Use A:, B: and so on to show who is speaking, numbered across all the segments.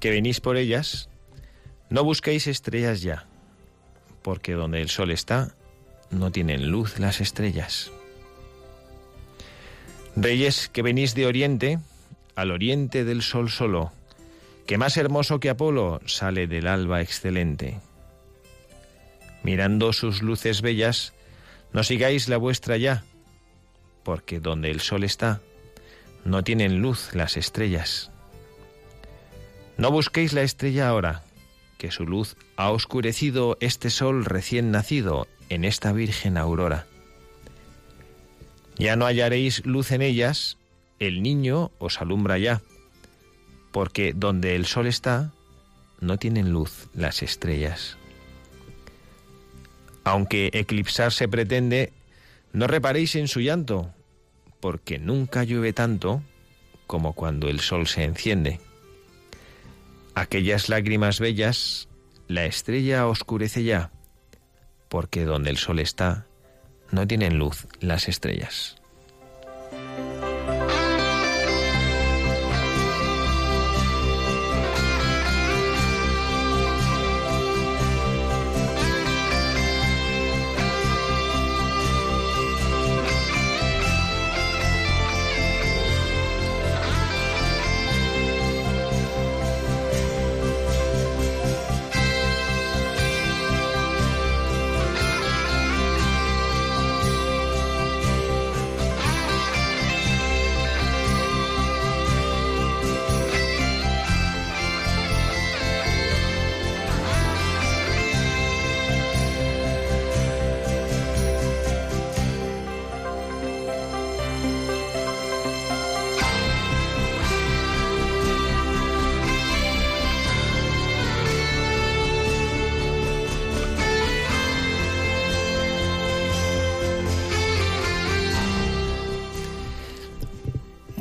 A: Que venís por ellas, no busquéis estrellas ya, porque donde el sol está, no tienen luz las estrellas. Reyes, que venís de oriente, al oriente del sol solo, que más hermoso que Apolo sale del alba excelente. Mirando sus luces bellas, no sigáis la vuestra ya, porque donde el sol está, no tienen luz las estrellas. No busquéis la estrella ahora, que su luz ha oscurecido este sol recién nacido en esta virgen aurora. Ya no hallaréis luz en ellas, el niño os alumbra ya, porque donde el sol está, no tienen luz las estrellas. Aunque eclipsarse pretende, no reparéis en su llanto, porque nunca llueve tanto como cuando el sol se enciende. Aquellas lágrimas bellas, la estrella oscurece ya, porque donde el sol está, no tienen luz las estrellas.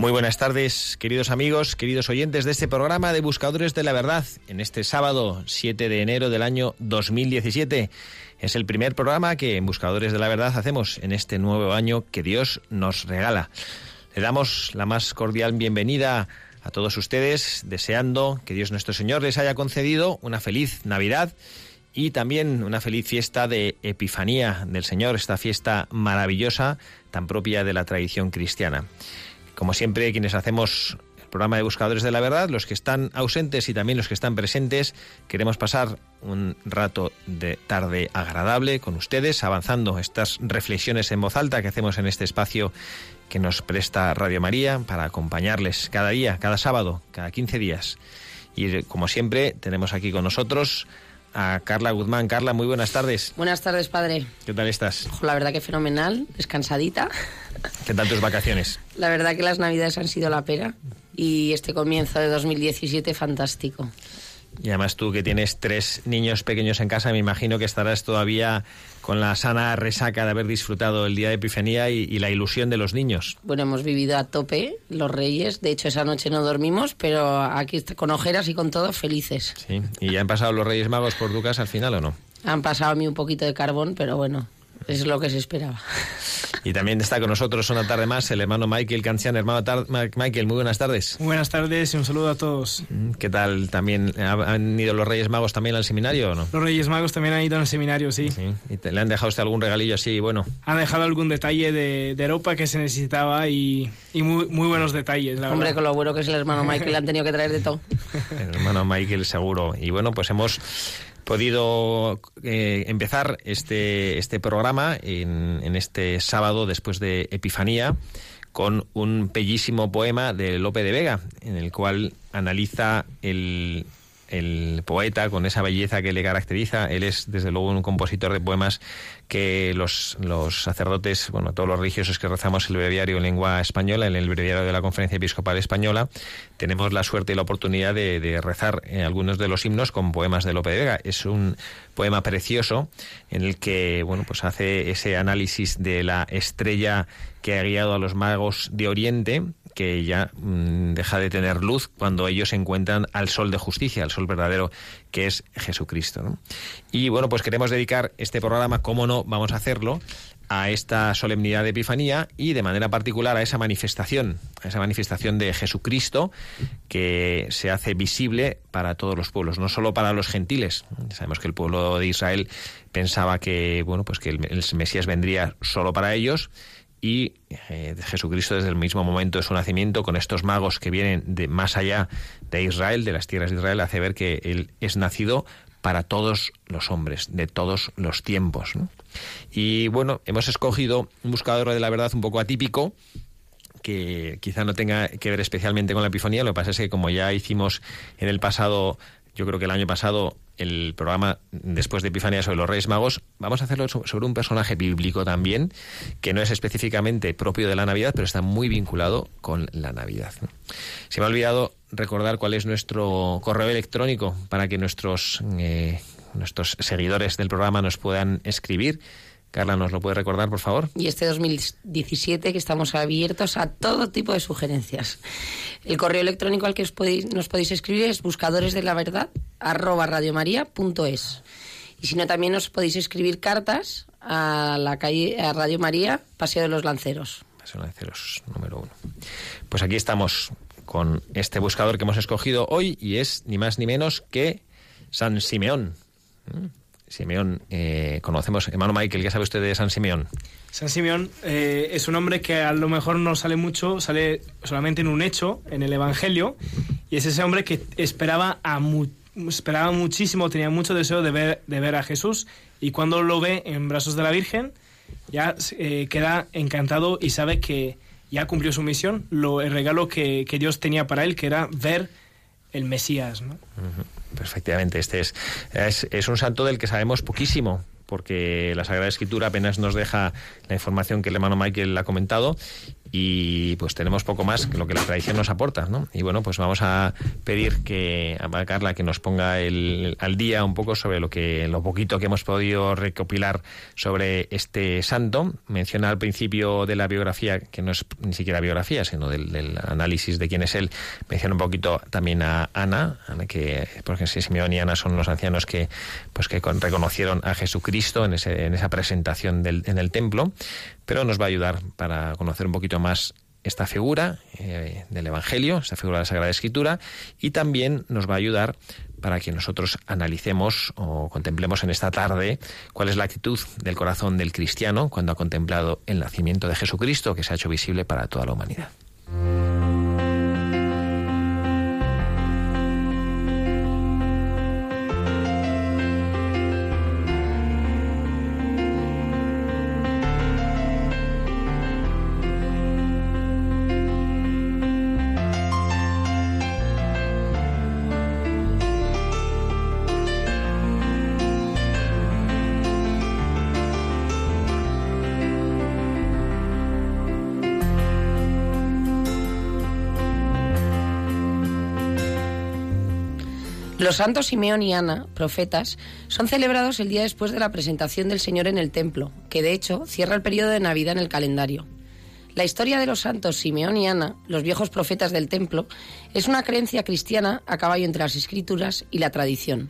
A: Muy buenas tardes, queridos amigos, queridos oyentes de este programa de Buscadores de la Verdad, en este sábado 7 de enero del año 2017. Es el primer programa que en Buscadores de la Verdad hacemos en este nuevo año que Dios nos regala. Le damos la más cordial bienvenida a todos ustedes, deseando que Dios nuestro Señor les haya concedido una feliz Navidad y también una feliz fiesta de Epifanía del Señor, esta fiesta maravillosa tan propia de la tradición cristiana. Como siempre, quienes hacemos el programa de Buscadores de la Verdad, los que están ausentes y también los que están presentes, queremos pasar un rato de tarde agradable con ustedes, avanzando estas reflexiones en voz alta que hacemos en este espacio que nos presta Radio María para acompañarles cada día, cada sábado, cada 15 días. Y como siempre, tenemos aquí con nosotros a Carla Guzmán. Carla, muy buenas tardes.
B: Buenas tardes, padre.
A: ¿Qué tal estás?
B: La verdad que fenomenal, descansadita.
A: ¿Qué tal tus vacaciones?
B: La verdad que las navidades han sido la pera y este comienzo de 2017 fantástico.
A: Y además tú que tienes tres niños pequeños en casa, me imagino que estarás todavía con la sana resaca de haber disfrutado el día de Epifanía y, y, la ilusión de los niños.
B: Bueno, hemos vivido a tope los reyes. De hecho, esa noche no dormimos, pero aquí con ojeras y con todo felices.
A: Sí. ¿Y ya han pasado los Reyes Magos por tu casa al final o no?
B: Han pasado a mí un poquito de carbón, pero bueno, es lo que se esperaba.
A: Y también está con nosotros una tarde más el hermano Michael Cancian. Hermano Michael, muy buenas tardes.
C: Muy buenas tardes y un saludo a todos.
A: ¿Qué tal? ¿También han ido los Reyes Magos también al seminario o no?
C: Los Reyes Magos también han ido al seminario, sí.
A: sí. ¿Y te, le han dejado usted algún regalillo así, bueno?
C: Han dejado algún detalle de, de ropa que se necesitaba y, y muy, muy, buenos detalles, la
B: Hombre,
C: verdad.
B: con lo bueno que es el hermano Michael, le han tenido que traer de todo.
A: el hermano Michael seguro. Y bueno, pues hemos podido eh, empezar este, este programa en, en este sábado después de Epifanía con un bellísimo poema de Lope de Vega, en el cual analiza el, el poeta con esa belleza que le caracteriza. Él es, desde luego, un compositor de poemas que los, los sacerdotes, bueno, todos los religiosos que rezamos el breviario en lengua española, en el breviario de la Conferencia Episcopal Española, tenemos la suerte y la oportunidad de, rezar en algunos de los himnos con poemas de Lope de Vega. Es un poema precioso en el que, bueno, pues hace ese análisis de la estrella que ha guiado a los magos de Oriente, que ya mmm, deja de tener luz cuando ellos encuentran al sol de justicia, al sol verdadero que es Jesucristo. Y bueno, pues queremos dedicar este programa, cómo no, vamos a hacerlo, a esta solemnidad de Epifanía y de manera particular a esa manifestación, a esa manifestación de Jesucristo que se hace visible para todos los pueblos, no solo para los gentiles. Sabemos que el pueblo de Israel pensaba que bueno, pues que el Mesías vendría solo para ellos y eh, Jesucristo desde el mismo momento de su nacimiento, con estos magos que vienen de más allá de Israel, de las tierras de Israel, hace ver que él es nacido para todos los hombres, de todos los tiempos. Y bueno, hemos escogido un buscador de la verdad un poco atípico, que quizá no tenga que ver especialmente con la Epifanía, lo que pasa es que como ya hicimos en el pasado, yo creo que el año pasado, el programa después de Epifanía sobre los Reyes Magos, vamos a hacerlo sobre un personaje bíblico también, que no es específicamente propio de la Navidad, pero está muy vinculado con la Navidad. Se me ha olvidado recordar cuál es nuestro correo electrónico para que nuestros, eh, nuestros seguidores del programa nos puedan escribir. Carla, ¿nos lo puede recordar, por favor?
B: Y este 2017 que estamos abiertos a todo tipo de sugerencias. El correo electrónico al que os podéis, nos podéis escribir es buscadores de la verdad arroba radiomaria.es. Y si no, también os podéis escribir cartas a la calle a Radio María, Paseo de los Lanceros.
A: Paseo de los Lanceros, número uno. Pues aquí estamos con este buscador que hemos escogido hoy y es ni más ni menos que San Simeón. Simeón, eh, conocemos, hermano Michael, ¿qué sabe usted de San Simeón?
C: San Simeón eh, es un hombre que a lo mejor no sale mucho, sale solamente en un hecho, en el Evangelio, y es ese hombre que esperaba, a mu esperaba muchísimo, tenía mucho deseo de ver, de ver a Jesús, y cuando lo ve en brazos de la Virgen, ya eh, queda encantado y sabe que ya cumplió su misión, lo, el regalo que, que Dios tenía para él, que era ver el Mesías. ¿no?
A: Uh -huh. Perfectamente. Este es, es, es, un santo del que sabemos poquísimo, porque la Sagrada Escritura apenas nos deja la información que el hermano Michael ha comentado y pues tenemos poco más que lo que la tradición nos aporta, ¿no? Y bueno, pues vamos a pedir que a Carla que nos ponga el, al día un poco sobre lo que lo poquito que hemos podido recopilar sobre este santo. Menciona al principio de la biografía, que no es ni siquiera biografía, sino del, del análisis de quién es él, menciona un poquito también a Ana, que porque Simeón y Ana son los ancianos que pues que con, reconocieron a Jesucristo en, ese, en esa presentación del, en el templo, pero nos va a ayudar para conocer un poquito más esta figura eh, del Evangelio, esta figura de la Sagrada Escritura, y también nos va a ayudar para que nosotros analicemos o contemplemos en esta tarde cuál es la actitud del corazón del cristiano cuando ha contemplado el nacimiento de Jesucristo que se ha hecho visible para toda la humanidad.
B: Los santos Simeón y Ana, profetas, son celebrados el día después de la presentación del Señor en el templo, que de hecho cierra el periodo de Navidad en el calendario. La historia de los santos Simeón y Ana, los viejos profetas del templo, es una creencia cristiana a caballo entre las escrituras y la tradición.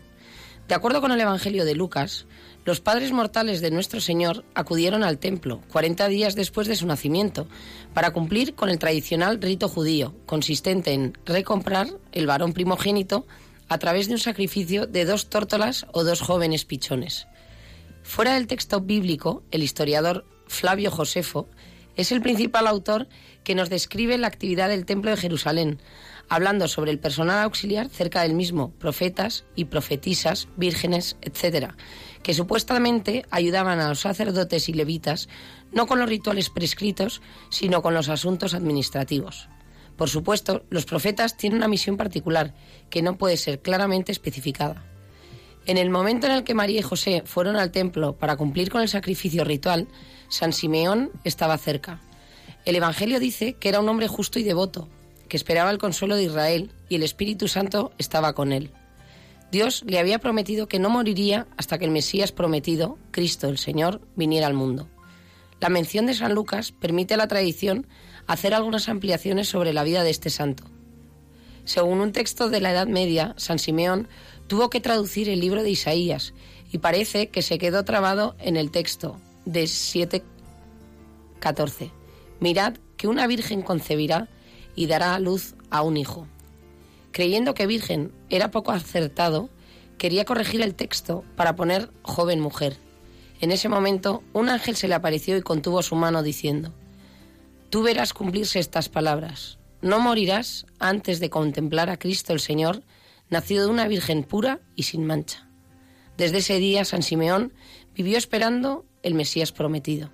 B: De acuerdo con el Evangelio de Lucas, los padres mortales de nuestro Señor acudieron al templo 40 días después de su nacimiento para cumplir con el tradicional rito judío, consistente en recomprar el varón primogénito a través de un sacrificio de dos tórtolas o dos jóvenes pichones. Fuera del texto bíblico, el historiador Flavio Josefo es el principal autor que nos describe la actividad del Templo de Jerusalén, hablando sobre el personal auxiliar cerca del mismo, profetas y profetisas, vírgenes, etc., que supuestamente ayudaban a los sacerdotes y levitas no con los rituales prescritos, sino con los asuntos administrativos. Por supuesto, los profetas tienen una misión particular que no puede ser claramente especificada. En el momento en el que María y José fueron al templo para cumplir con el sacrificio ritual, San Simeón estaba cerca. El Evangelio dice que era un hombre justo y devoto, que esperaba el consuelo de Israel y el Espíritu Santo estaba con él. Dios le había prometido que no moriría hasta que el Mesías prometido, Cristo el Señor, viniera al mundo. La mención de San Lucas permite a la tradición hacer algunas ampliaciones sobre la vida de este santo. Según un texto de la Edad Media, San Simeón tuvo que traducir el libro de Isaías y parece que se quedó trabado en el texto de 7.14. Mirad que una virgen concebirá y dará a luz a un hijo. Creyendo que virgen era poco acertado, quería corregir el texto para poner joven mujer. En ese momento, un ángel se le apareció y contuvo su mano diciendo, Tú verás cumplirse estas palabras. No morirás antes de contemplar a Cristo el Señor, nacido de una virgen pura y sin mancha. Desde ese día, San Simeón vivió esperando el Mesías prometido.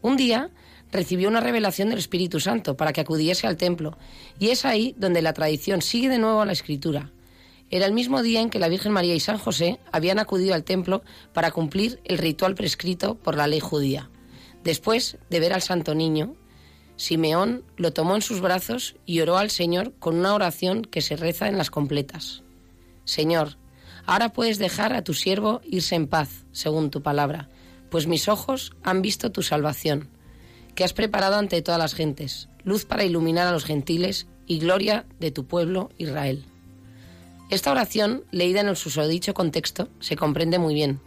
B: Un día, recibió una revelación del Espíritu Santo para que acudiese al templo, y es ahí donde la tradición sigue de nuevo a la escritura. Era el mismo día en que la Virgen María y San José habían acudido al templo para cumplir el ritual prescrito por la ley judía. Después de ver al Santo Niño, Simeón lo tomó en sus brazos y oró al Señor con una oración que se reza en las completas. Señor, ahora puedes dejar a tu siervo irse en paz, según tu palabra, pues mis ojos han visto tu salvación que has preparado ante todas las gentes, luz para iluminar a los gentiles y gloria de tu pueblo Israel. Esta oración, leída en el susodicho contexto, se comprende muy bien.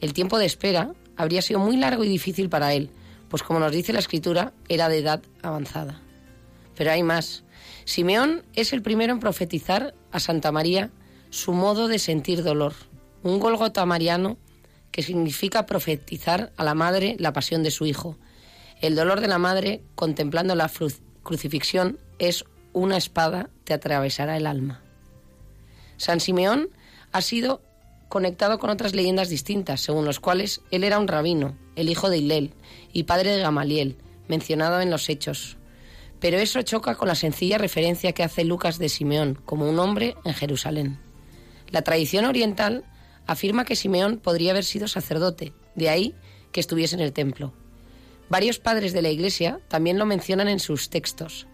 B: El tiempo de espera habría sido muy largo y difícil para él, pues como nos dice la escritura, era de edad avanzada. Pero hay más. Simeón es el primero en profetizar a Santa María su modo de sentir dolor, un Golgota mariano que significa profetizar a la madre la pasión de su hijo, el dolor de la madre contemplando la crucifixión es una espada te atravesará el alma. San Simeón ha sido conectado con otras leyendas distintas, según los cuales él era un rabino, el hijo de Hilel y padre de Gamaliel, mencionado en los Hechos. Pero eso choca con la sencilla referencia que hace Lucas de Simeón como un hombre en Jerusalén. La tradición oriental afirma que Simeón podría haber sido sacerdote, de ahí que estuviese en el templo. Varios padres de la Iglesia también lo mencionan en sus textos.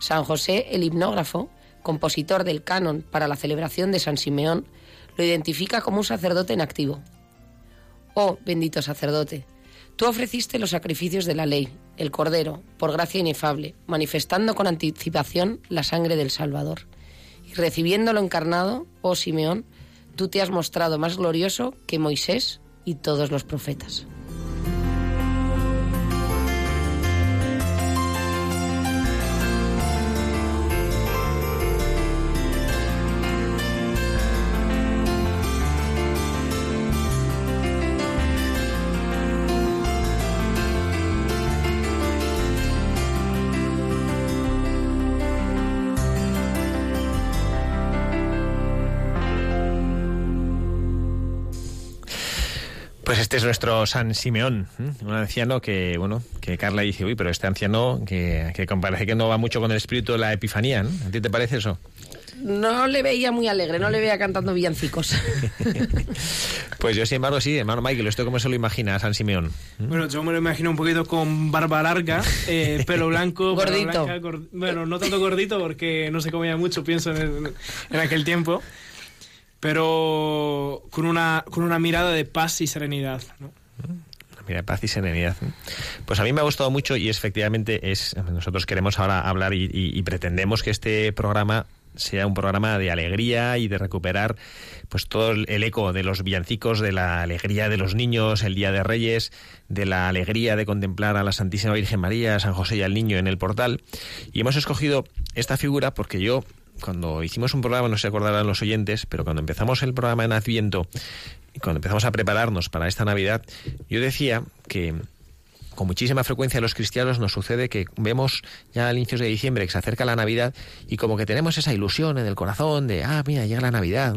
B: San José, el himnógrafo, compositor del canon para la celebración de San Simeón, lo identifica como un sacerdote en activo. Oh, bendito sacerdote, tú ofreciste los sacrificios de la ley, el Cordero, por gracia inefable, manifestando con anticipación la sangre del Salvador. Y recibiéndolo encarnado, oh Simeón, tú te has mostrado más glorioso que Moisés y todos los profetas.
A: Este es nuestro San Simeón, un anciano que, bueno, que Carla dice, uy, pero este anciano que, que parece que no va mucho con el espíritu de la Epifanía, ¿no? ¿A ti te parece eso?
B: No le veía muy alegre, no le veía cantando villancicos.
A: pues yo, sin embargo, sí, hermano Michael, ¿esto cómo se lo imagina a San Simeón?
C: Bueno, yo me lo imagino un poquito con barba larga, eh, pelo blanco.
B: gordito.
C: bueno, no tanto gordito porque no se comía mucho, pienso, en, en aquel tiempo pero con una, con una mirada de paz y serenidad.
A: Mira, paz y serenidad. Pues a mí me ha gustado mucho y efectivamente es nosotros queremos ahora hablar y, pretendemos que este programa sea un programa de alegría y de recuperar pues todo el eco de los villancicos, de la alegría de los niños, el Día de Reyes, de la alegría de contemplar a la Santísima Virgen María, San José y al niño en el portal. Y hemos escogido esta figura porque yo cuando hicimos un programa, no se acordarán los oyentes, pero cuando empezamos el programa en Adviento y cuando empezamos a prepararnos para esta Navidad, yo decía que con muchísima frecuencia a los cristianos nos sucede que vemos ya al inicio de diciembre que se acerca la Navidad y como que tenemos esa ilusión en el corazón de, ah, mira, llega la Navidad,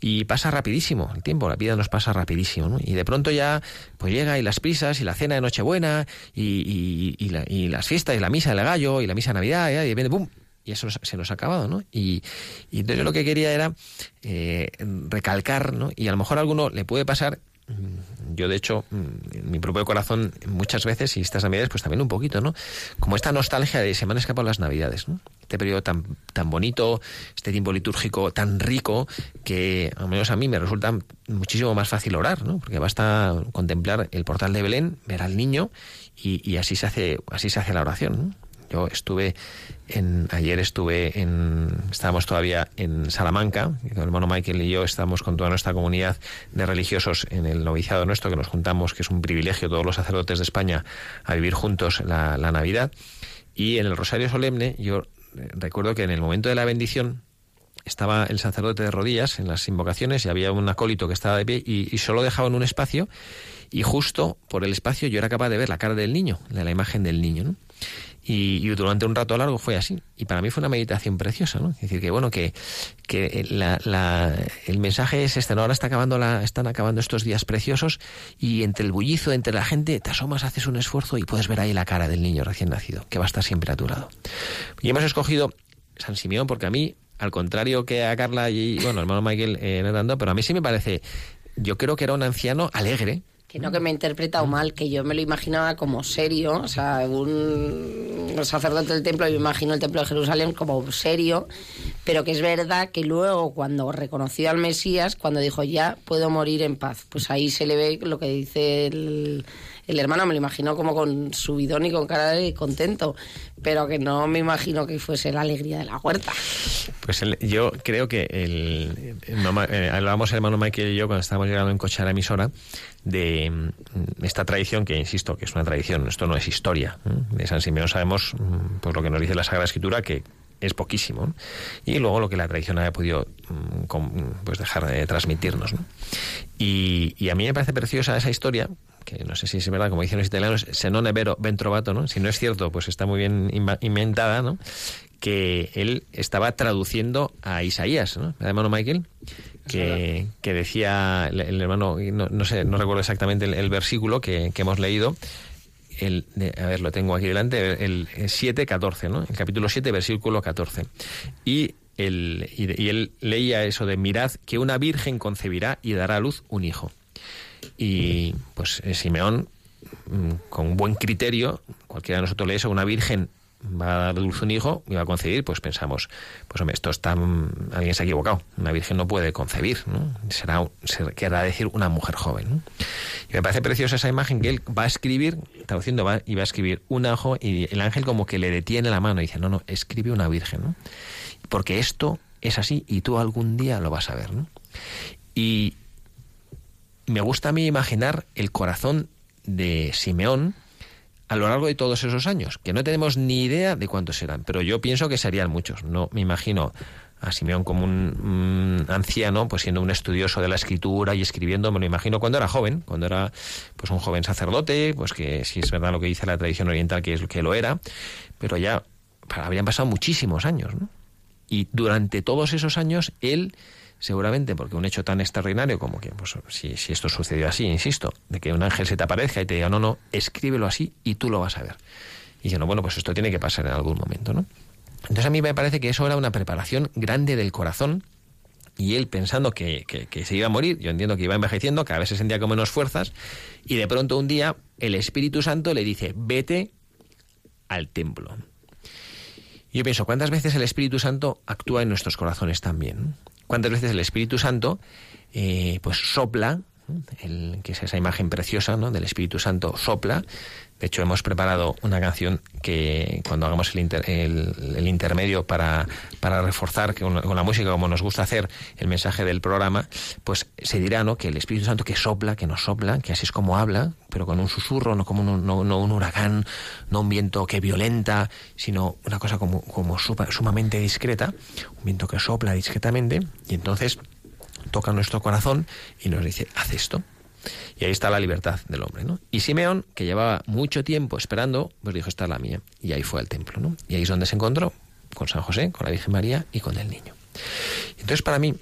A: y pasa rapidísimo el tiempo, la vida nos pasa rapidísimo, ¿no? y de pronto ya pues llega y las prisas y la cena de Nochebuena y, y, las fiestas y la misa del gallo y la misa de Navidad y de repente, ¡pum! Y eso se nos ha acabado, ¿no? Y, y entonces lo que quería era eh, recalcar, ¿no? Y a lo mejor a alguno le puede pasar Mm, yo de hecho mm, en mi propio corazón muchas veces y estas navidades pues también un poquito no como esta nostalgia de se me han escapado las navidades ¿no? este periodo tan tan bonito este tiempo litúrgico tan rico que al menos a mí me resulta muchísimo más fácil orar no porque basta contemplar el portal de Belén ver al niño y, y así se hace así se hace la oración ¿no? Yo estuve en, ayer estuve en, estábamos todavía en Salamanca, el hermano Michael y yo estamos con toda nuestra comunidad de religiosos en el noviciado nuestro, que nos juntamos, que es un privilegio todos los sacerdotes de España a vivir juntos la, la Navidad. Y en el Rosario Solemne, yo eh, recuerdo que en el momento de la bendición, estaba el sacerdote de rodillas en las invocaciones y había un acólito que estaba de pie y, y solo dejaban un espacio y justo por el espacio yo era capaz de ver la cara del niño, de la imagen del niño. ¿no? Y, durante un rato largo fue así. Y para mí fue una meditación preciosa, ¿no? Es decir, que bueno, que, que la, el mensaje es este, ¿no? Ahora está acabando la, están acabando estos días preciosos y entre el bullizo, entre la gente, te asomas, haces un esfuerzo y puedes ver ahí la cara del niño recién nacido, que va a estar siempre a tu lado. Y hemos escogido San Simeón porque a mí, al contrario que a Carla y, bueno, hermano Michael, eh, pero a mí sí me parece, yo creo que era un anciano alegre,
B: que no que me he interpretado mal, que yo me lo imaginaba como serio, o sea, un sacerdote del templo, yo imagino el templo de Jerusalén como serio, pero que es verdad que luego cuando reconoció al Mesías, cuando dijo ya puedo morir en paz, pues ahí se le ve lo que dice el el hermano me lo imagino como con su bidón y con cara de contento, pero que no me imagino que fuese la alegría de la huerta.
A: Pues yo creo que el, eh, hablábamos el hermano Michael y yo cuando estábamos llegando en coche a la emisora de mm, esta tradición que insisto que es una tradición, esto no es historia. De San Simeón sabemos pues lo que nos dice la Sagrada Escritura que es poquísimo y luego lo que la tradición haya podido mm, pues dejar de transmitirnos y, y, a mí me parece preciosa esa historia que no sé si es verdad, como dicen los italianos, se non è vero, ben trovato, ¿no? Si no es cierto, pues está muy bien inventada, ¿no? Que él estaba traduciendo a Isaías, ¿no? El hermano Michael, que, que decía el, hermano, no, sé, no recuerdo exactamente el, versículo que, que, hemos leído, el, a ver, lo tengo aquí delante, el, 7, 14, ¿no? El capítulo 7, versículo 14. Y el, y, él leía eso de mirad que una virgen concebirá y dará a luz un hijo. Y pues eh, Simeón, mm, con buen criterio, cualquiera de nosotros lee eso, una virgen va a dar luz un hijo y va a concebir, pues pensamos, pues hombre, esto está, mm, alguien se ha equivocado, una virgen no puede concebir, ¿no? Será, se querrá decir una mujer joven, Y me parece preciosa esa imagen que él va a escribir, traduciendo, va, y va a escribir un ojo y el ángel como que le detiene la mano y dice, no, no, escribe una virgen, ¿no? Porque esto es así y tú algún día lo vas a ver, ¿no? Y, me gusta a mí imaginar el corazón de Simeón a lo largo de todos esos años, que no tenemos ni idea de cuántos serán, pero yo pienso que serían muchos. No me imagino a Simeón como un, anciano, pues siendo un estudioso de la escritura y escribiendo, me lo imagino cuando era joven, cuando era pues un joven sacerdote, pues que si es verdad lo que dice la tradición oriental que es que lo era, pero ya habrían pasado muchísimos años, ¿no? Y durante todos esos años él seguramente porque un hecho tan extraordinario como que, pues, si, esto sucedió así, insisto, de que un ángel se te aparezca y te diga, no, no, escríbelo así y tú lo vas a ver. Y no bueno, pues esto tiene que pasar en algún momento, ¿no? Entonces a mí me parece que eso era una preparación grande del corazón y él pensando que, se iba a morir, yo entiendo que iba envejeciendo, cada vez se sentía con menos fuerzas, y de pronto un día el Espíritu Santo le dice, vete al templo. Yo pienso, ¿cuántas veces el Espíritu Santo actúa en nuestros corazones también? Cuántas veces el Espíritu Santo eh, pues sopla, el, que es esa imagen preciosa ¿no? del Espíritu Santo sopla. De hecho, hemos preparado una canción que cuando hagamos el, el, intermedio para, reforzar con, con, la música, como nos gusta hacer el mensaje del programa, pues se dirá ¿no? que el Espíritu Santo que sopla, que nos sopla, que así es como habla, pero con un susurro, no como un, no, un huracán, no un viento que violenta, sino una cosa como, como sumamente discreta, un viento que sopla discretamente y entonces toca nuestro corazón y nos dice, haz esto. Y ahí está la libertad del hombre, ¿no? Y Simeón, que llevaba mucho tiempo esperando, pues dijo, esta es la mía. Y ahí fue al templo, ¿no? Y ahí es donde se encontró con San José, con la Virgen María y con el niño. Entonces, para mí,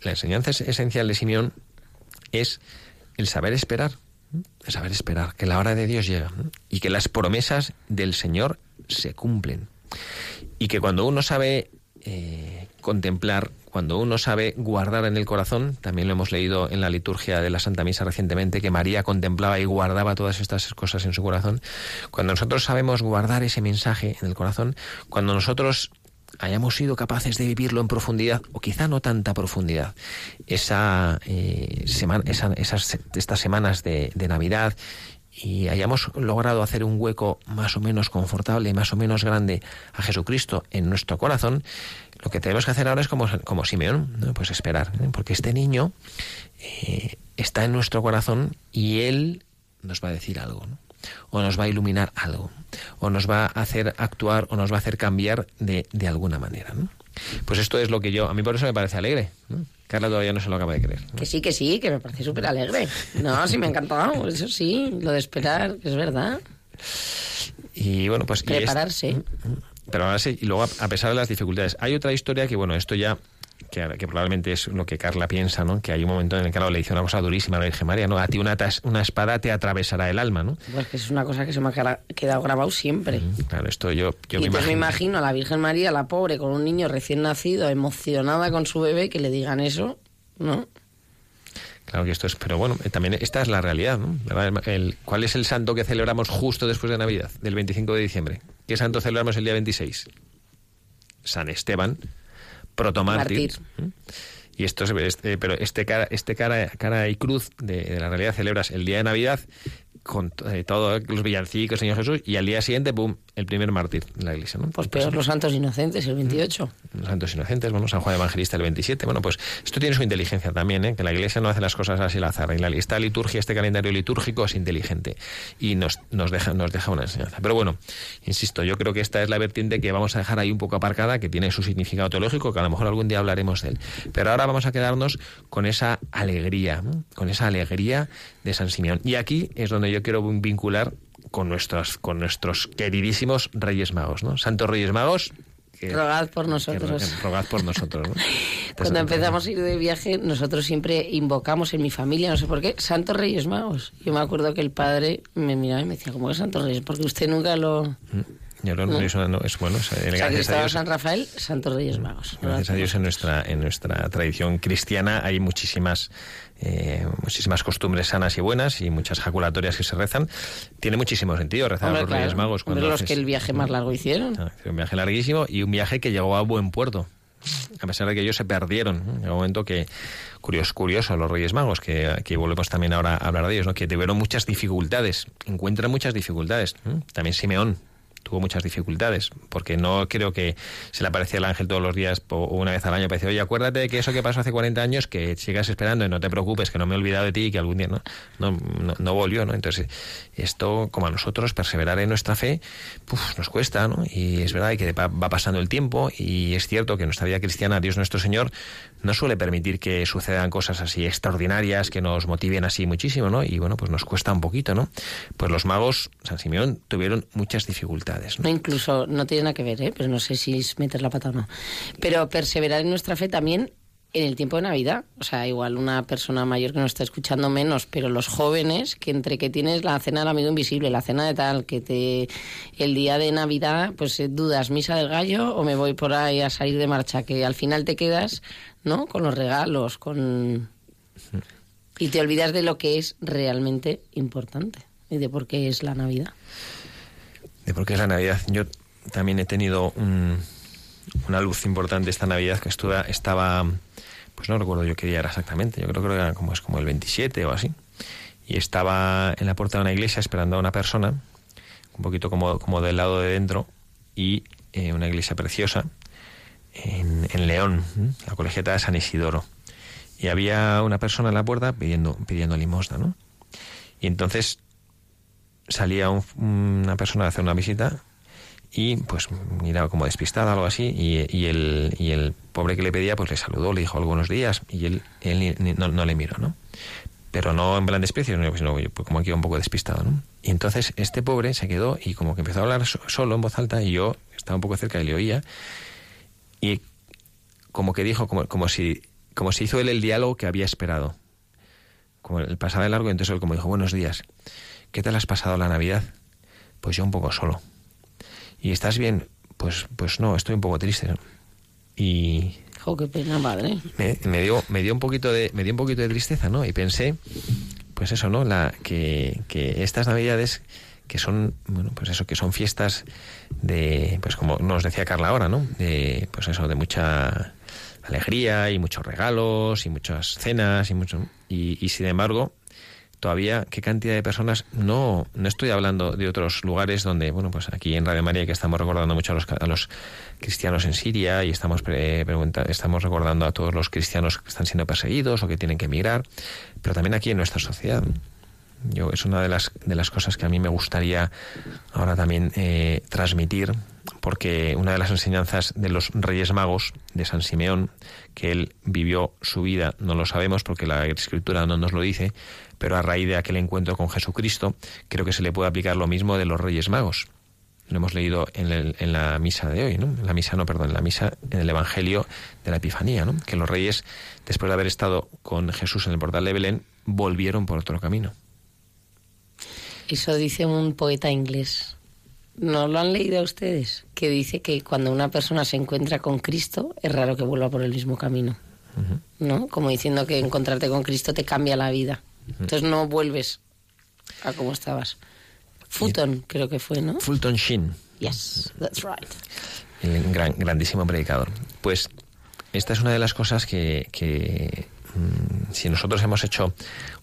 A: la enseñanza esencial de Simeón es el saber esperar, el saber esperar, que la hora de Dios llega y que las promesas del Señor se cumplen. Y que cuando uno sabe eh, contemplar, cuando uno sabe guardar en el corazón, también lo hemos leído en la liturgia de la Santa Misa recientemente, que María contemplaba y guardaba todas estas cosas en su corazón, cuando nosotros sabemos guardar ese mensaje en el corazón, cuando nosotros hayamos sido capaces de vivirlo en profundidad, o quizá no tanta profundidad, esa, eh, semana, esas, estas semanas de Navidad y hayamos logrado hacer un hueco más o menos confortable más o menos grande a Jesucristo en nuestro corazón, lo que tenemos que hacer ahora es como, como Simeón, pues esperar, ¿eh? porque este niño eh, está en nuestro corazón y él nos va a decir algo, o nos va a iluminar algo, o nos va a hacer actuar o nos va a hacer cambiar de, de alguna manera. Pues esto es lo que yo, a mí por eso me parece alegre. Carla todavía no se lo acaba de creer.
B: Que sí, que sí, que me parece súper alegre. No, sí me ha encantado, eso sí, lo de esperar, es verdad.
A: Y bueno, pues...
B: Prepararse.
A: Mm, mm. pero ahora sí, y luego a pesar de las dificultades. Hay otra historia que, bueno, esto ya que, probablemente es lo que Carla piensa, ¿no? Que hay un momento en el que le dice una cosa durísima a la Virgen María, ¿no? A ti una, una espada te atravesará el alma, ¿no?
B: Pues que es una cosa que se me ha quedado grabado siempre.
A: Mm, claro, esto yo, yo
B: y
A: me, imagino.
B: me imagino a la Virgen María, la pobre, con un niño recién nacido, emocionada con su bebé, que le digan eso, ¿no?
A: Claro que esto es, pero bueno, eh, también esta es la realidad, ¿no? El, ¿Cuál es el santo que celebramos justo después de Navidad, del 25 de diciembre? ¿Qué santo celebramos el día 26? San Esteban, protomártir. ¿Mm? Y esto este, pero este cara, este cara, cara y cruz de, la realidad celebras el día de Navidad con eh, todos los villancicos, Señor Jesús, y al día siguiente, ¡pum!, el primer mártir en la iglesia. ¿no?
B: Pues peor los santos inocentes, el 28.
A: Los santos inocentes, bueno, San Juan Evangelista el 27. Bueno, pues esto tiene su inteligencia también, ¿eh? que la iglesia no hace las cosas así al azar. Y la, esta liturgia, este calendario litúrgico es inteligente y nos, nos, deja, nos deja una enseñanza. Pero bueno, insisto, yo creo que esta es la vertiente que vamos a dejar ahí un poco aparcada, que tiene su significado teológico, que a lo mejor algún día hablaremos de él. Pero ahora vamos a quedarnos con esa alegría, con esa alegría de San Simeón. Y aquí es donde yo quiero vincular con nuestros, con nuestros queridísimos Reyes Magos, ¿no? Santos Reyes Magos.
B: rogad por nosotros.
A: rogad por nosotros, ¿no?
B: Cuando empezamos a ir de viaje, nosotros siempre invocamos en mi familia, no sé por qué, Santos Reyes Magos. Yo me acuerdo que el padre me miraba y me decía, ¿cómo que Santos Reyes? Porque usted nunca lo...
A: Mm. No, es bueno.
B: gracias San Rafael, Santos Reyes Magos.
A: Gracias a Dios en nuestra en nuestra tradición cristiana hay muchísimas eh, muchísimas costumbres sanas y buenas y muchas jaculatorias que se rezan. Tiene muchísimo sentido rezar a los Reyes Magos.
B: Cuando los que el viaje más largo hicieron.
A: Ah, un viaje larguísimo y un viaje que llegó a buen puerto. A pesar de que ellos se perdieron. En un momento que, curioso, curioso, los Reyes Magos, que aquí volvemos también ahora a hablar de ellos, ¿no? que tuvieron muchas dificultades, encuentran muchas dificultades. También Simeón, tuvo muchas dificultades, porque no creo que se le aparecía el ángel todos los días o una vez al año. Parece, oye, acuérdate de que eso que pasó hace 40 años, que sigas esperando y no te preocupes, que no me he olvidado de ti y que algún día no, no, no, volvió, ¿no? Entonces, esto, como a nosotros, perseverar en nuestra fe, nos cuesta, ¿no? Y es verdad que va pasando el tiempo y es cierto que en nuestra vida cristiana, Dios nuestro Señor, no suele permitir que sucedan cosas así extraordinarias que nos motiven así muchísimo, ¿no? Y bueno, pues nos cuesta un poquito, ¿no? Pues los magos, San Simeón, tuvieron muchas dificultades.
B: ¿no? incluso, no tiene nada que ver, ¿eh? Pero no sé si es meter la pata o no. Pero perseverar en nuestra fe también en el tiempo de Navidad. O sea, igual una persona mayor que nos está escuchando menos, pero los jóvenes, que entre que tienes la cena del amigo invisible, la cena de tal, que te el día de Navidad, pues eh, dudas, misa del gallo o me voy por ahí a salir de marcha, que al final te quedas, ¿no? Con los regalos, con... Y te olvidas de lo que es realmente importante y de por qué es la Navidad.
A: De por qué es la Navidad. Yo también he tenido una luz importante esta Navidad que estuve, estaba pues no recuerdo yo qué día era exactamente, yo creo, que era como, es como el 27 o así, y estaba en la puerta de una iglesia esperando a una persona, un poquito como, como del lado de dentro, y eh, una iglesia preciosa en, en León, la colegiata de San Isidoro. Y había una persona en la puerta pidiendo, pidiendo limosna, ¿no? Y entonces salía una persona a hacer una visita y pues miraba como despistada algo así y, y, el, y el pobre que le pedía pues le saludó, le dijo algunos días y él, él no, le miró, ¿no? pero no en plan desprecio, sino pues, como aquí un poco despistado, ¿no? Y entonces este pobre se quedó y como que empezó a hablar solo en voz alta y yo estaba un poco cerca y le oía y como que dijo, como, como si como si hizo él el diálogo que había esperado. Como el pasado de largo, entonces él como dijo, buenos días, ¿qué tal has pasado la Navidad? Pues yo un poco solo. ¿Y estás bien? Pues, pues no, estoy un poco triste. Y
B: Jo, qué pena, madre.
A: me, dio, me dio un poquito de, me dio un poquito de tristeza, ¿no? Y pensé, pues eso, ¿no? La, que, que estas navidades que son, bueno, pues eso, que son fiestas de, pues como nos decía Carla ahora, ¿no? De, pues eso, de mucha alegría y muchos regalos y muchas cenas y mucho, y, y sin embargo, todavía qué cantidad de personas no no estoy hablando de otros lugares donde bueno pues aquí en Radio María que estamos recordando mucho a los, a los cristianos en Siria y estamos pre, estamos recordando a todos los cristianos que están siendo perseguidos o que tienen que emigrar pero también aquí en nuestra sociedad. Yo es una de las de las cosas que a mí me gustaría ahora también eh, transmitir porque una de las enseñanzas de los Reyes Magos de San Simeón que él vivió su vida no lo sabemos porque la escritura no nos lo dice pero a raíz de aquel encuentro con Jesucristo, creo que se le puede aplicar lo mismo de los Reyes Magos. Lo hemos leído en, en la misa de hoy, ¿no? En la misa, no, perdón, en la misa, en el Evangelio de la Epifanía, ¿no? Que los reyes, después de haber estado con Jesús en el portal de Belén, volvieron por otro camino.
B: Eso dice un poeta inglés. ¿No lo han leído ustedes? Que dice que cuando una persona se encuentra con Cristo, es raro que vuelva por el mismo camino. Uh -huh. ¿No? Como diciendo que encontrarte con Cristo te cambia la vida. Entonces no vuelves a como estabas. Fulton, creo que fue, ¿no?
A: Fulton Sheen.
B: Yes, that's right.
A: El gran, grandísimo predicador. Pues esta es una de las cosas que, que mmm, si nosotros hemos hecho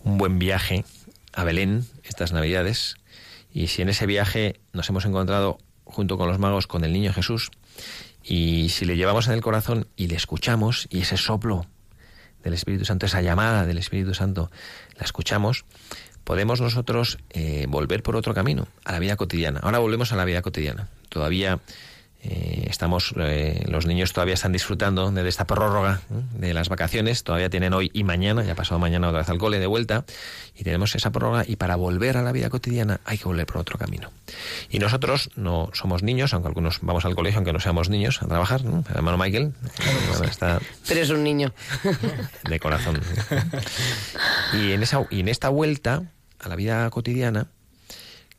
A: un buen viaje a Belén estas Navidades, y si en ese viaje nos hemos encontrado junto con los magos con el niño Jesús, y si le llevamos en el corazón y le escuchamos, y ese soplo del Espíritu Santo, esa llamada del Espíritu Santo, la escuchamos, podemos nosotros eh, volver por otro camino, a la vida cotidiana. Ahora volvemos a la vida cotidiana. Todavía eh, estamos, eh, los niños todavía están disfrutando de, de esta prórroga ¿eh? de las vacaciones, todavía tienen hoy y mañana, ya pasado mañana otra vez al cole de vuelta, y tenemos esa prórroga, y para volver a la vida cotidiana hay que volver por otro camino. Y nosotros no somos niños, aunque algunos vamos al colegio, aunque no seamos niños, a trabajar, ¿no? El hermano Michael está...
B: Pero es un niño.
A: De corazón. Y en, esa, y en esta vuelta a la vida cotidiana,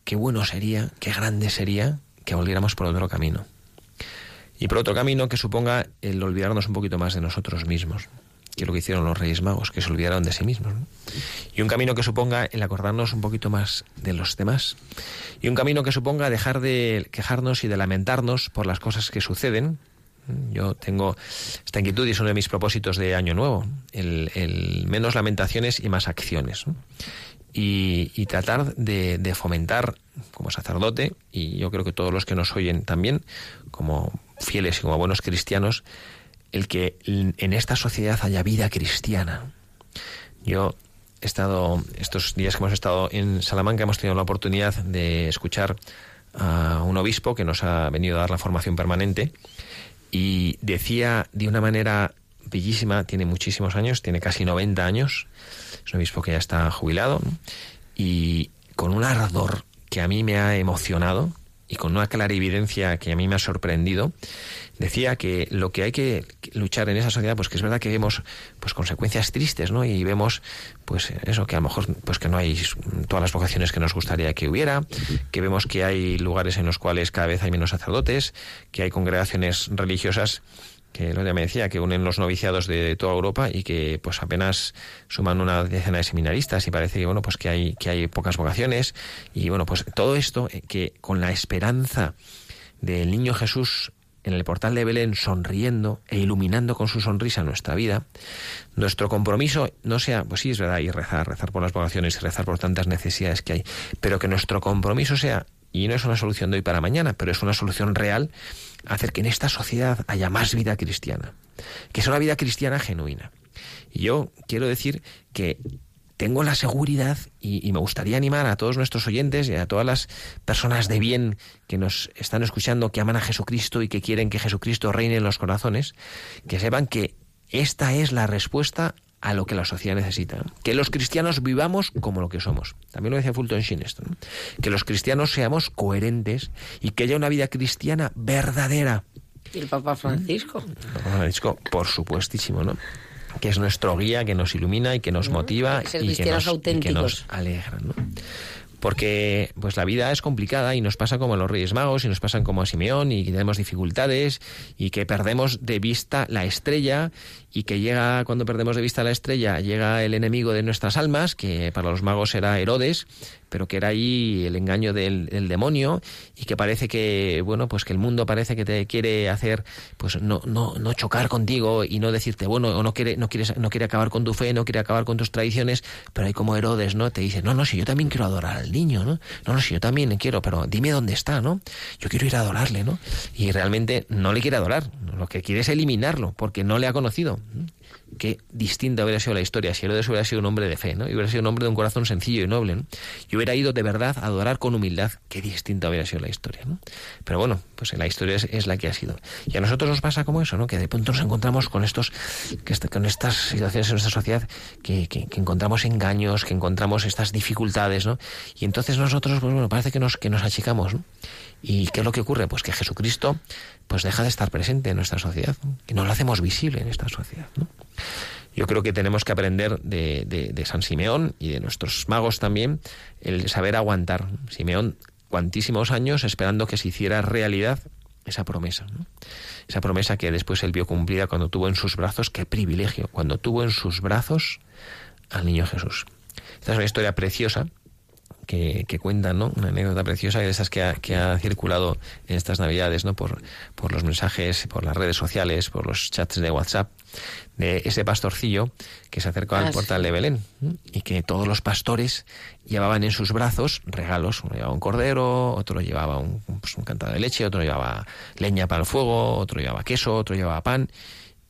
A: qué bueno sería, qué grande sería que volviéramos por otro camino y por otro camino que suponga el olvidarnos un poquito más de nosotros mismos, que lo que hicieron los Reyes Magos, que se olvidaron de sí mismos. Y un camino que suponga el acordarnos un poquito más de los demás. Y un camino que suponga dejar de quejarnos y de lamentarnos por las cosas que suceden. Yo tengo esta inquietud y es uno de mis propósitos de Año Nuevo, el, menos lamentaciones y más acciones. Y, y, tratar de, de, fomentar como sacerdote, y yo creo que todos los que nos oyen también, como fieles y como buenos cristianos, el que en esta sociedad haya vida cristiana. Yo he estado, estos días que hemos estado en Salamanca, hemos tenido la oportunidad de escuchar a un obispo que nos ha venido a dar la formación permanente y decía de una manera bellísima, tiene muchísimos años, tiene casi 90 años, es un obispo que ya está jubilado, y con un ardor que a mí me ha emocionado, y con una clarividencia que a mí me ha sorprendido, decía que lo que hay que luchar en esa sociedad, pues que es verdad que vemos pues consecuencias tristes, ¿no? Y vemos pues eso que a lo mejor pues que no hay todas las vocaciones que nos gustaría que hubiera, que vemos que hay lugares en los cuales cada vez hay menos sacerdotes, que hay congregaciones religiosas que lo me decía que unen los noviciados de toda Europa y que pues apenas suman una decena de seminaristas y parece que bueno pues que hay que hay pocas vocaciones. Y bueno pues todo esto que con la esperanza del niño Jesús en el portal de Belén sonriendo e iluminando con su sonrisa nuestra vida, nuestro compromiso no sea, pues sí es verdad, y rezar, rezar por las vocaciones y rezar por tantas necesidades que hay, pero que nuestro compromiso sea, y no es una solución de hoy para mañana, pero es una solución real, hacer que en esta sociedad haya más vida cristiana, que sea una vida cristiana genuina. Y yo quiero decir que tengo la seguridad y, y, me gustaría animar a todos nuestros oyentes y a todas las personas de bien que nos están escuchando, que aman a Jesucristo y que quieren que Jesucristo reine en los corazones, que sepan que esta es la respuesta a lo que la sociedad necesita. Que los cristianos vivamos como lo que somos. También lo decía Fulton Sheen esto. Que los cristianos seamos coherentes y que haya una vida cristiana verdadera.
B: ¿Y el Papa Francisco? El
A: Papa Francisco, por supuestísimo, ¿no? que es nuestro guía, que nos ilumina y que nos motiva y que nos, y que nos, alegra. ¿no? Porque pues la vida es complicada y nos pasa como a los Reyes Magos y nos pasan como a Simeón y tenemos dificultades y que perdemos de vista la estrella y que llega cuando perdemos de vista la estrella llega el enemigo de nuestras almas que para los magos era Herodes pero que era ahí el engaño del, demonio y que parece que, bueno, pues que el mundo parece que te quiere hacer, pues no, no, no chocar contigo y no decirte, bueno, o no quiere, no quieres, no quiere acabar con tu fe, no quiere acabar con tus tradiciones, pero hay como Herodes, ¿no? Te dice, no, no, si yo también quiero adorar al niño, ¿no? No, no, si yo también quiero, pero dime dónde está, ¿no? Yo quiero ir a adorarle, ¿no? Y realmente no le quiere adorar, lo que quiere es eliminarlo, porque no le ha conocido qué distinta hubiera sido la historia si Herodes hubiera sido un hombre de fe, ¿no? Y hubiera sido un hombre de un corazón sencillo y noble, ¿no? Y hubiera ido de verdad a adorar con humildad, qué distinta hubiera sido la historia, ¿no? Pero bueno, pues la historia es, la que ha sido. Y a nosotros nos pasa como eso, ¿no? Que de pronto nos encontramos con estos, que con estas situaciones en nuestra sociedad que, que, encontramos engaños, que encontramos estas dificultades, ¿no? Y entonces nosotros, pues bueno, parece que nos, que nos achicamos, ¿no? ¿Y qué es lo que ocurre? Pues que Jesucristo pues deja de estar presente en nuestra sociedad, y no lo hacemos visible en esta sociedad. ¿no? Yo creo que tenemos que aprender de, San Simeón y de nuestros magos también el saber aguantar. Simeón, cuantísimos años esperando que se hiciera realidad esa promesa. Esa promesa que después él vio cumplida cuando tuvo en sus brazos, qué privilegio, cuando tuvo en sus brazos al niño Jesús. Esta es una historia preciosa que, que cuentan, ¿no? Una anécdota preciosa de esas que ha, que ha circulado en estas navidades, ¿no? Por, por los mensajes, por las redes sociales, por los chats de WhatsApp, de ese pastorcillo que se acercó al ah, portal de Belén y que todos los pastores llevaban en sus brazos regalos. Uno llevaba un cordero, otro llevaba un, pues, un cantado de leche, otro llevaba leña para el fuego, otro llevaba queso, otro llevaba pan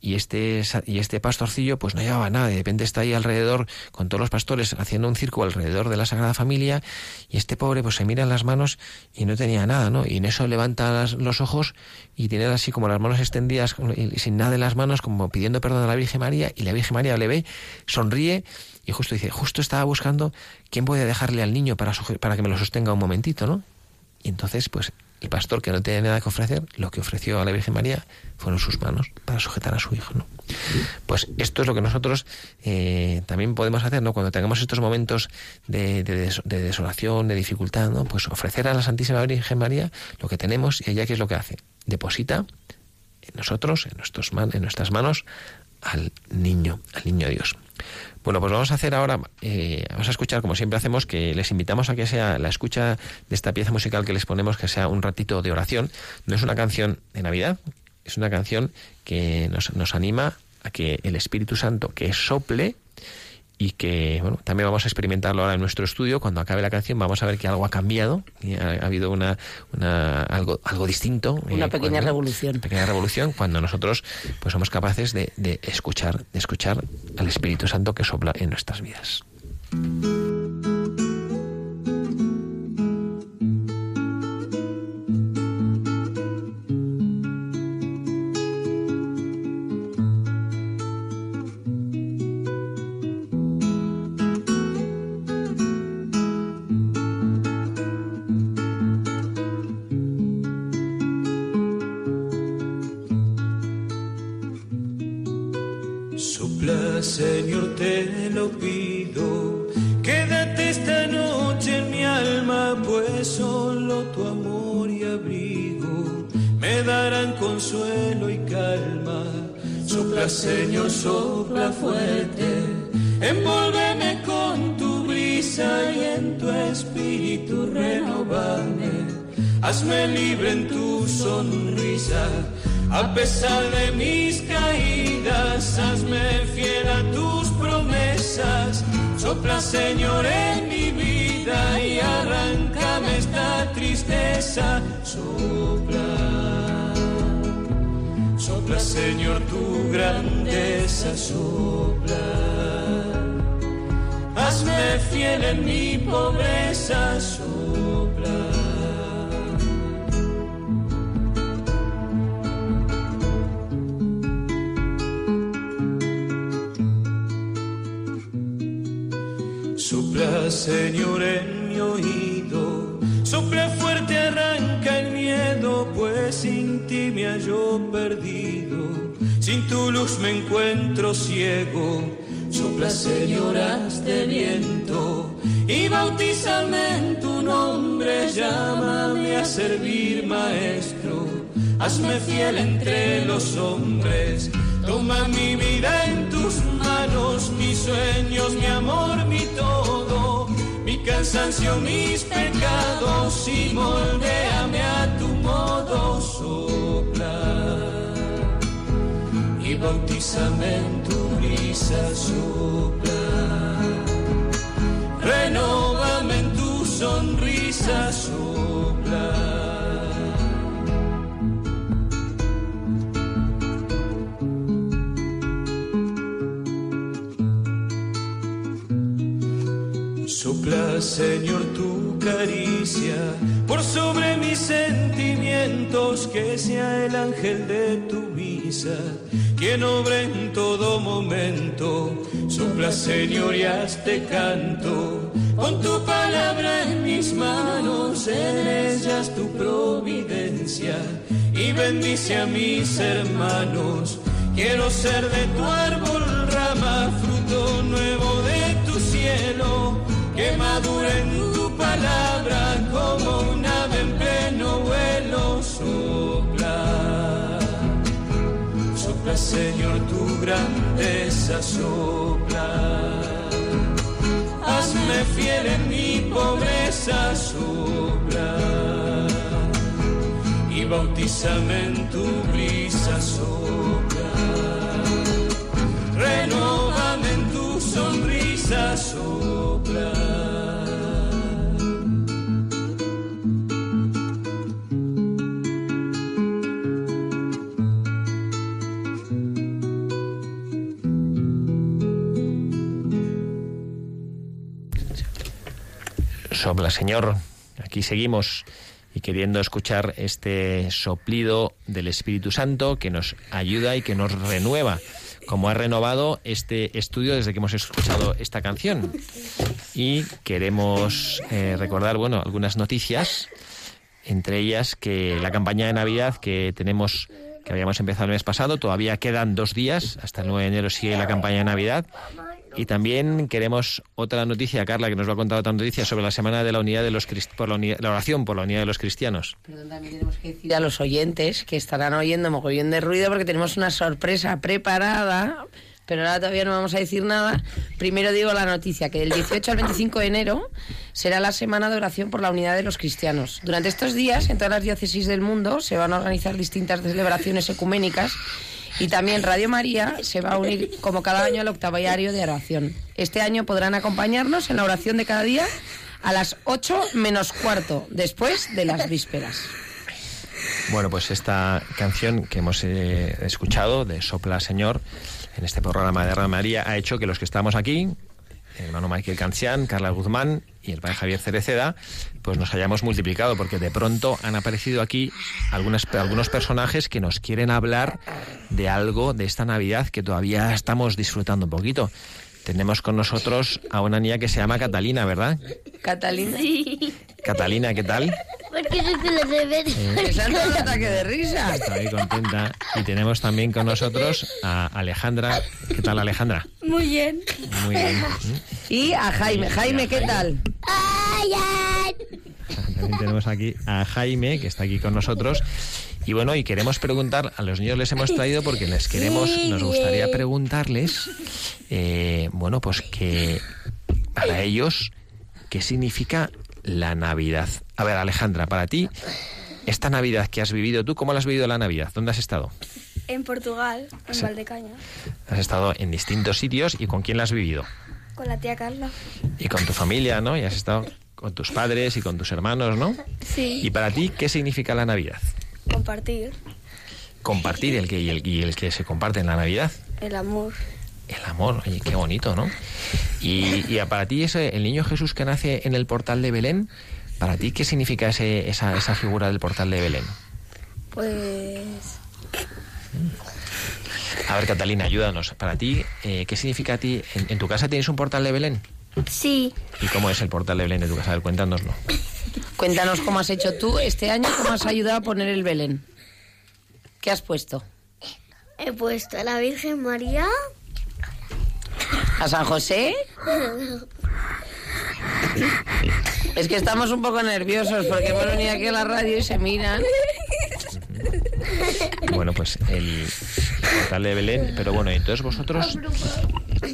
A: y este, y este pastorcillo pues no llevaba nada, de repente está ahí alrededor con todos los pastores haciendo un círculo alrededor de la Sagrada Familia y este pobre pues se mira en las manos y no tenía nada, ¿no? Y en eso levanta los ojos y tiene así como las manos extendidas y sin nada en las manos como pidiendo perdón a la Virgen María y la Virgen María le ve, sonríe y justo dice, justo estaba buscando quién puede dejarle al niño para, para que me lo sostenga un momentito, ¿no? Y entonces pues el pastor que no tenía nada que ofrecer, lo que ofreció a la Virgen María fueron sus manos para sujetar a su hijo. ¿no? Pues esto es lo que nosotros eh, también podemos hacer, ¿no? Cuando tengamos estos momentos de, desolación, de dificultad, ¿no? Pues ofrecer a la Santísima Virgen María lo que tenemos y ella qué es lo que hace. Deposita en nosotros, en, nuestros en nuestras manos, al niño, al niño Dios. Bueno, pues vamos a hacer ahora, eh, vamos a escuchar como siempre hacemos, que les invitamos a que sea la escucha de esta pieza musical que les ponemos, que sea un ratito de oración. No es una canción de Navidad, es una canción que nos, nos anima a que el Espíritu Santo que sople y que bueno también vamos a experimentarlo ahora en nuestro estudio. Cuando acabe la canción vamos a ver que algo ha cambiado y ha, habido una, una, algo algo distinto
B: una eh, pequeña revolución.
A: Una pequeña revolución cuando nosotros pues somos capaces de, de escuchar de escuchar al Espíritu Santo que sopla en nuestras vidas
D: a pesar de mis caídas, hazme fiel a tus promesas. Sopla, Señor, en mi vida y arráncame esta tristeza. Sopla. Sopla, Señor, tu grandeza sopla. Hazme fiel en mi pobreza Sopla, Señor, en mi oído. Sopla fuerte, arranca el miedo, pues sin ti me hallo perdido. Sin tu luz me encuentro ciego. Sopla, Señor, haz de viento y bautízame en tu nombre. Llámame a servir, Maestro. Hazme fiel entre los hombres. Toma mi vida en tus manos, sueños, mi amor, mi todo, mi cansancio, mis pecados y moldeame a tu modo sopla. Y bautízame en tu brisa sopla. Renóvame en tu sonrisa sopla. Señor, tu caricia por sobre mis sentimientos, que sea el ángel de tu misa, quien obra en todo momento. Sopla, Señor, y hazte canto, con tu palabra en mis manos, en ellas tu providencia, y bendice a mis hermanos. Quiero ser de tu árbol rama, fruto nuevo que madure en tu palabra como un ave en pleno vuelo sopla. Sopla, Señor, tu grandeza sopla. Hazme fiel en mi pobreza sopla. Y bautízame en tu brisa sopla. Renóvame en tu sonrisa sopla.
A: Sopla, Señor. Aquí seguimos y queriendo escuchar este soplido del Espíritu Santo que nos ayuda y que nos renueva, como ha renovado este estudio desde que hemos escuchado esta canción. Y queremos eh, recordar, bueno, algunas noticias, entre ellas que la campaña de Navidad que tenemos que habíamos empezado el mes pasado, todavía quedan dos días, hasta el 9 de enero sigue la campaña de Navidad. Y también queremos otra noticia, Carla, que nos va a contar otra noticia sobre la semana de la unidad de los por la, oración por la unidad de los cristianos.
B: Perdón, a los oyentes que estarán oyendo mogollón de ruido porque tenemos una sorpresa preparada, pero ahora todavía no vamos a decir nada. Primero digo la noticia, que del 18 al 25 de enero será la semana de oración por la unidad de los cristianos. Durante estos días, en todas las diócesis del mundo, se van a organizar distintas celebraciones ecuménicas y también Radio María se va a unir como cada año al octavario de oración. Este año podrán acompañarnos en la oración de cada día a las 8 menos cuarto, después de las vísperas.
A: Bueno, pues esta canción que hemos eh, escuchado de Sopla Señor en este programa de Radio María ha hecho que los que estamos aquí, el hermano Michael Cancián, Carla Guzmán y el padre Javier Cereceda, pues nos hayamos multiplicado, porque de pronto han aparecido aquí algunas, algunos personajes que nos quieren hablar de algo de esta Navidad que todavía estamos disfrutando un poquito. Tenemos con nosotros a una niña que se llama Catalina, ¿verdad?
B: Catalina.
A: Catalina, ¿qué tal?
E: Porque no te lo debes.
B: Que han dado un ataque de risa.
A: Está muy contenta. Y tenemos también con nosotros a Alejandra. ¿Qué tal, Alejandra?
E: Muy bien.
A: Muy bien.
B: Y a Jaime. Jaime, ¿qué tal?
E: Ay, ay.
A: También tenemos aquí a Jaime, que está aquí con nosotros. Y bueno, y queremos preguntar, a los niños les hemos traído porque les queremos, nos gustaría preguntarles, eh, bueno, pues que para ellos, ¿qué significa la Navidad? A ver, Alejandra, para ti, esta Navidad que has vivido, ¿tú cómo la has vivido la Navidad? ¿Dónde has estado?
E: En Portugal, en
A: Sí.
E: Valdecaña,
A: Has estado en distintos sitios y con quién la has vivido?
E: con la tía Carla.
A: Y con tu familia, ¿no? Y has estado con tus padres y con tus hermanos, ¿no?
E: Sí.
A: Y para ti, ¿qué significa la Navidad?
E: Compartir
A: Compartir el que, y, el, y el que se comparte en la Navidad.
E: el amor.
A: El amor, oye, qué bonito, ¿no? Y, y para ti, ese, el niño Jesús que nace en el portal de Belén, ¿para ti qué significa ese, esa, esa figura del portal de Belén?
E: Pues
A: A ver, Catalina, ayúdanos. Para ti, eh, ¿qué significa a ti? ¿En, en tu casa tienes un portal de Belén?
E: Sí.
A: ¿Y cómo es el portal de Belén de tu casa? A ver, cuéntanoslo.
B: Cuéntanos cómo has hecho tú este año, cómo has ayudado a poner el Belén. ¿Qué has puesto?
E: He puesto a la Virgen María.
B: ¿A San José? Es que estamos un poco nerviosos porque hemos venido aquí a la radio y se miran.
A: Bueno, pues el portal de Belén, pero bueno, entonces vosotros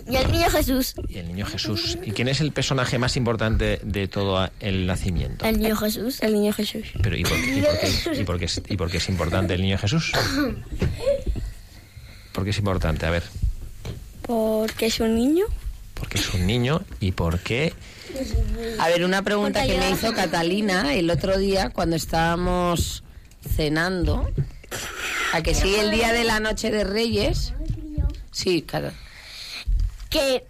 E: Y el niño Jesús.
A: y el niño Jesús. ¿Y quién es el personaje más importante de todo el nacimiento?
E: El niño Jesús. El niño Jesús.
A: Pero ¿y por, y por qué, y por qué es, y por qué es importante el niño Jesús? ¿Por qué es importante? A ver,
E: Porque es un niño.
A: porque es un niño y por qué
B: A ver, una pregunta que me hizo Catalina el otro día cuando estábamos cenando. A que sí, el día de la noche de Reyes. Sí, claro.
E: Que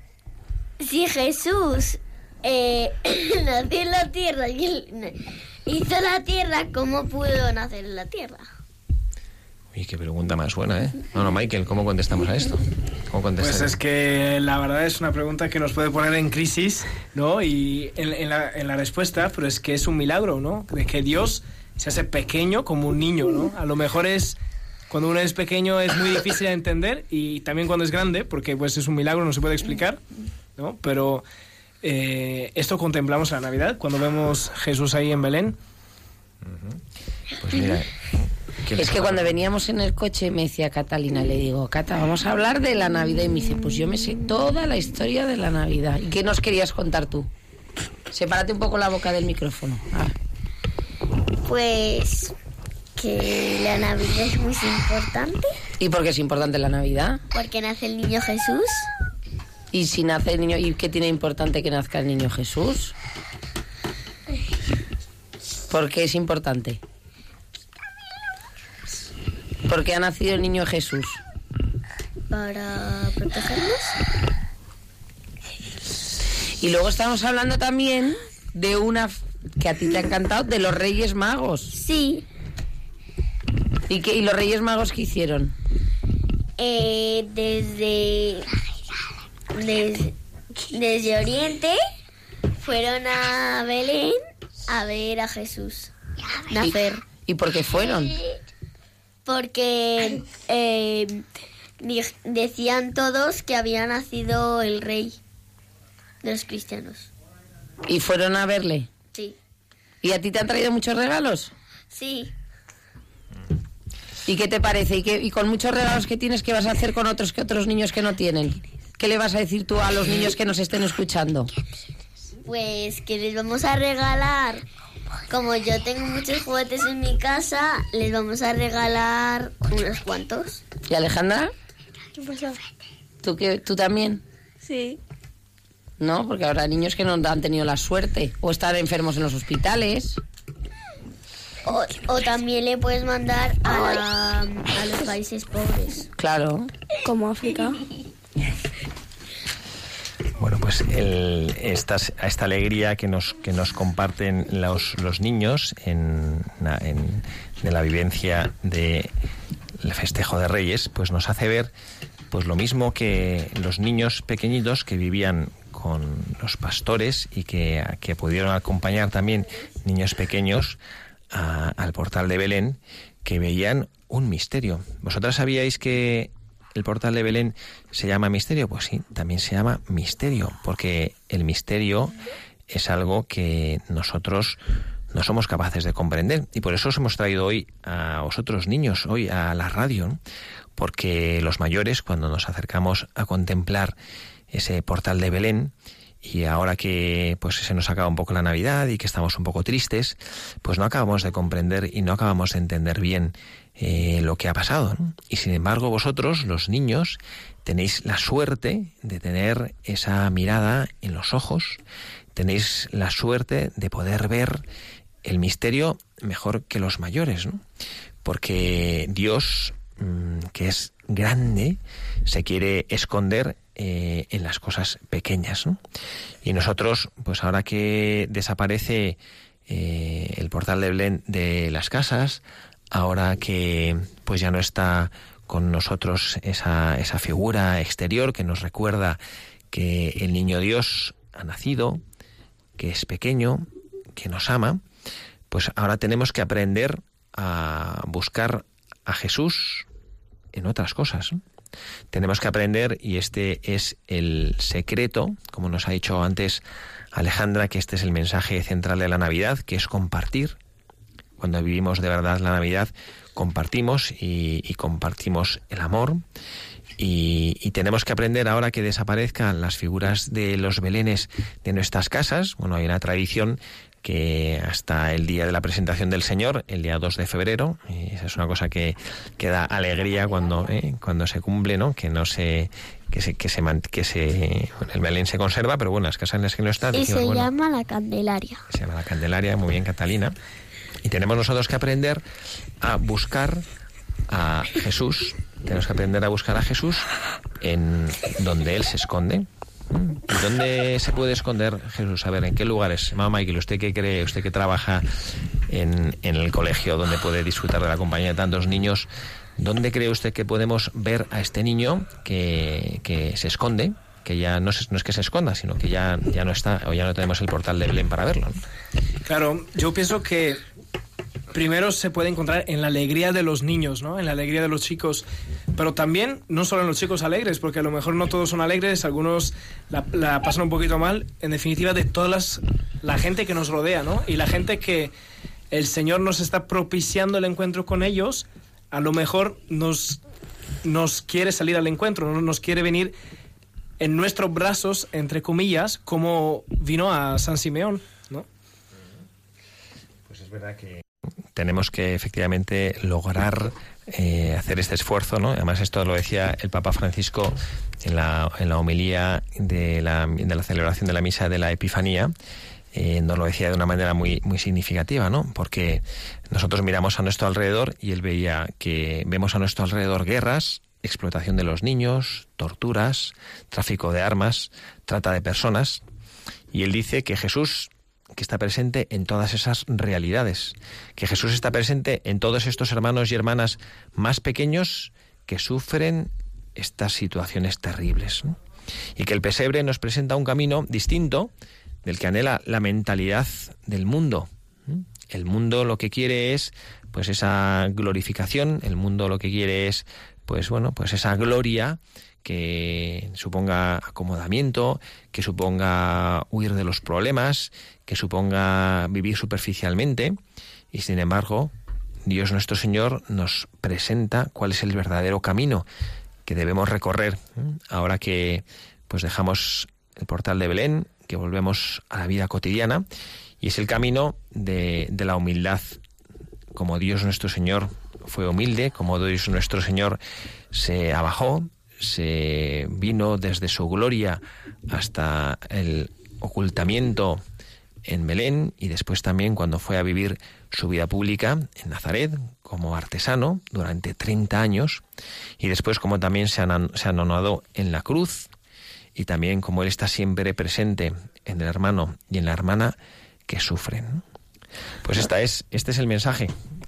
E: si Jesús eh, nació en la tierra y hizo la tierra, ¿cómo pudo nacer en la tierra?
A: Uy, qué pregunta más buena, ¿eh? No, no, Michael, ¿cómo contestamos a esto? ¿Cómo
C: Pues es que la verdad es una pregunta que nos puede poner en crisis, ¿no? Y en, en la, en la respuesta, pero es que es un milagro, ¿no? De que Dios se hace pequeño como un niño, ¿no? A lo mejor es cuando uno es pequeño es muy difícil de entender y también cuando es grande, porque pues es un milagro, no se puede explicar, ¿no? Pero eh, esto contemplamos en la Navidad, cuando vemos Jesús ahí en Belén.
A: Pues mira, ¿qué les
B: Es que cuando veníamos en el coche me decía Catalina, le digo, Cata, vamos a hablar de la Navidad. Y me dice, pues yo me sé toda la historia de la Navidad. ¿Y qué nos querías contar tú? Sepárate un poco la boca del micrófono. Ah.
E: Pues que la Navidad es muy importante
B: ¿Y por qué es importante la Navidad?
E: porque nace el niño Jesús.
B: ¿Y si nace el niño? ¿Y qué tiene importante que nazca el niño Jesús? ¿Por qué es importante? ¿Por qué ha nacido el niño Jesús?
E: para protegernos.
B: Y luego estamos hablando también de una que a ti te ha encantado, de los Reyes Magos.
E: Sí,
B: ¿Y, qué, y los Reyes Magos qué hicieron?
E: eh, desde, desde desde Oriente fueron a Belén a ver a Jesús nacer.
B: ¿Y por qué fueron?
E: Porque eh, decían todos que había nacido el rey de los cristianos.
B: ¿Y fueron a verle?
E: Sí,
B: ¿Y a ti te han traído muchos regalos?
E: sí.
B: ¿Y qué te parece? ¿Y, qué- y con muchos regalos que tienes, qué vas a hacer con otros que otros niños que no tienen? ¿Qué le vas a decir tú a los niños que nos estén escuchando?
E: Pues que les vamos a regalar, como yo tengo muchos juguetes en mi casa, les vamos a regalar unos cuantos.
B: ¿Y Alejandra?
E: ¿Qué pasó?
B: ¿Tú, qué, ¿Tú también?
E: Sí.
B: ¿No? Porque habrá niños que no han tenido la suerte o están enfermos en los hospitales.
E: O, o también le puedes mandar a, la- a los países pobres.
B: Claro.
E: Como África.
A: Bueno, pues el- esta alegría que nos, que nos comparten los, los niños en, en- de la vivencia del festejo de Reyes, pues nos hace ver pues lo mismo que los niños pequeñitos que vivían con los pastores y que, que pudieron acompañar también niños pequeños a- al portal de Belén que veían un misterio. ¿Vosotras sabíais que el portal de Belén se llama misterio? Pues sí, también se llama misterio, porque el misterio es algo que nosotros no somos capaces de comprender. Y por eso os hemos traído hoy a vosotros niños, hoy a la radio, porque los mayores, cuando nos acercamos a contemplar ese portal de Belén, y ahora que pues se nos acaba un poco la Navidad y que estamos un poco tristes, pues no acabamos de comprender y no acabamos de entender bien eh, lo que ha pasado. Y sin embargo vosotros, los niños, tenéis la suerte de tener esa mirada en los ojos, tenéis la suerte de poder ver el misterio mejor que los mayores. Porque Dios, mm, que es grande, se quiere esconder eh, en las cosas pequeñas. Y nosotros, pues ahora que desaparece eh, el portal de Belén de las casas, ahora que pues ya no está con nosotros esa, esa figura exterior que nos recuerda que el niño Dios ha nacido, que es pequeño, que nos ama, pues ahora tenemos que aprender a buscar a Jesús en otras cosas. Tenemos que aprender, y este es el secreto, como nos ha dicho antes Alejandra, que este es el mensaje central de la Navidad, que es compartir. Cuando vivimos de verdad la Navidad, compartimos y, compartimos el amor. Y, tenemos que aprender ahora que desaparezcan las figuras de los belenes de nuestras casas. Bueno, hay una tradición que hasta el día de la presentación del Señor, el día 2 de febrero, y esa es una cosa que, que da alegría cuando, eh, cuando se cumple, ¿no? Que no se que se que se que se el Belén se conserva, pero bueno, las casas en las que no están.
E: Y se llama la Candelaria.
A: Se llama la Candelaria, muy bien, Catalina. Y tenemos nosotros que aprender a buscar a Jesús. Tenemos que aprender a buscar a Jesús en donde él se esconde ¿Dónde se puede esconder Jesús? A ver, ¿en qué lugares? Mamá Michael, ¿usted qué cree? ¿Usted que trabaja en, el colegio donde puede disfrutar de la compañía de tantos niños? ¿Dónde cree usted que podemos ver a este niño que, que se esconde? que ya no es, no es, que se esconda, sino que ya, ya no está, o ya no tenemos el portal de Belén para verlo.
C: Claro, yo pienso que primero se puede encontrar en la alegría de los niños, ¿no? En la alegría de los chicos, pero también no solo en los chicos alegres, porque a lo mejor no todos son alegres, algunos la, pasan un poquito mal, en definitiva de toda la gente que nos rodea, ¿no? Y la gente que el Señor nos está propiciando el encuentro con ellos, a lo mejor nos, nos quiere salir al encuentro, ¿no? nos quiere venir en nuestros brazos, entre comillas, como vino a San Simeón, ¿no?
A: Pues es verdad que tenemos que efectivamente lograr eh, hacer este esfuerzo, ¿no? Además esto lo decía el Papa Francisco en la, en la homilía de la, de la celebración de la misa de la Epifanía. Eh, nos lo decía de una manera muy, muy significativa, ¿no? Porque nosotros miramos a nuestro alrededor y él veía que vemos a nuestro alrededor guerras, explotación de los niños, torturas, tráfico de armas, trata de personas. Y él dice que Jesús que está presente en todas esas realidades, que Jesús está presente en todos estos hermanos y hermanas más pequeños que sufren estas situaciones terribles. Y que el pesebre nos presenta un camino distinto del que anhela la mentalidad del mundo. El mundo lo que quiere es pues esa glorificación, el mundo lo que quiere es pues bueno, pues esa gloria que suponga acomodamiento, que suponga huir de los problemas, que suponga vivir superficialmente. Y sin embargo, Dios nuestro Señor nos presenta cuál es el verdadero camino que debemos recorrer. Ahora que pues dejamos el portal de Belén, que volvemos a la vida cotidiana, y es el camino de, de la humildad, como Dios nuestro Señor fue humilde, como Dios nuestro Señor se abajó, se vino desde su gloria hasta el ocultamiento en Belén y después también cuando fue a vivir su vida pública en Nazaret como artesano durante 30 años y después como también se, se anonadó en la cruz y también como él está siempre presente en el hermano y en la hermana que sufren. Pues esta es, este es el mensaje